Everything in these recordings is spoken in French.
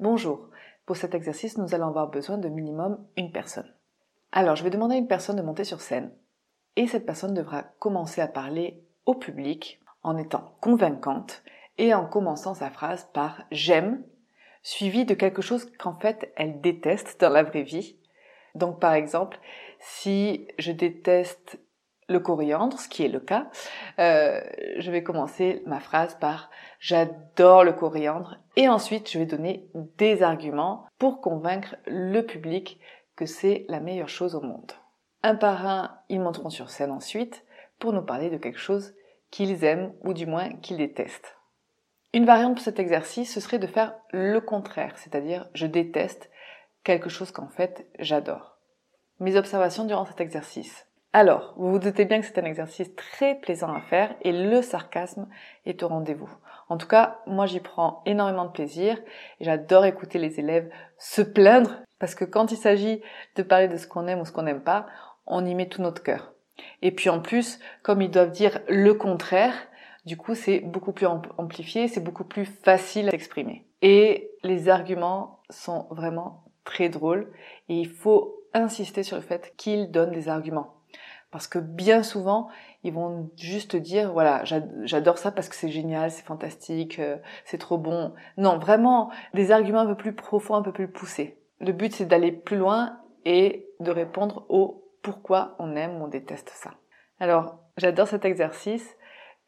Bonjour. Pour cet exercice, nous allons avoir besoin de minimum une personne. Alors, je vais demander à une personne de monter sur scène et cette personne devra commencer à parler au public en étant convaincante et en commençant sa phrase par j'aime, suivi de quelque chose qu'en fait elle déteste dans la vraie vie. Donc par exemple, si je déteste le coriandre, ce qui est le cas, euh, je vais commencer ma phrase par j'adore le coriandre et ensuite je vais donner des arguments pour convaincre le public que c'est la meilleure chose au monde. Un par un, ils monteront sur scène ensuite pour nous parler de quelque chose qu'ils aiment ou du moins qu'ils détestent. Une variante pour cet exercice, ce serait de faire le contraire, c'est-à-dire je déteste quelque chose qu'en fait j'adore. Mes observations durant cet exercice. Alors, vous vous doutez bien que c'est un exercice très plaisant à faire et le sarcasme est au rendez-vous. En tout cas, moi j'y prends énormément de plaisir et j'adore écouter les élèves se plaindre parce que quand il s'agit de parler de ce qu'on aime ou ce qu'on n'aime pas, on y met tout notre cœur. Et puis en plus, comme ils doivent dire le contraire, du coup c'est beaucoup plus amplifié, c'est beaucoup plus facile à exprimer. Et les arguments sont vraiment très drôles et il faut insister sur le fait qu'ils donnent des arguments. Parce que bien souvent, ils vont juste dire, voilà, j'adore ça parce que c'est génial, c'est fantastique, euh, c'est trop bon. Non, vraiment, des arguments un peu plus profonds, un peu plus poussés. Le but, c'est d'aller plus loin et de répondre aux pourquoi on aime ou on déteste ça. Alors, j'adore cet exercice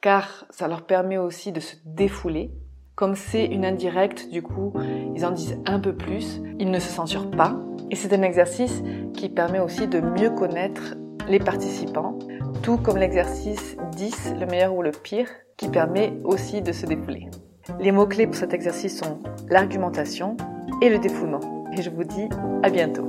car ça leur permet aussi de se défouler. Comme c'est une indirecte, du coup, ils en disent un peu plus, ils ne se censurent pas. Et c'est un exercice qui permet aussi de mieux connaître les participants, tout comme l'exercice 10, le meilleur ou le pire, qui permet aussi de se défouler. Les mots-clés pour cet exercice sont l'argumentation et le défoulement. Et je vous dis à bientôt.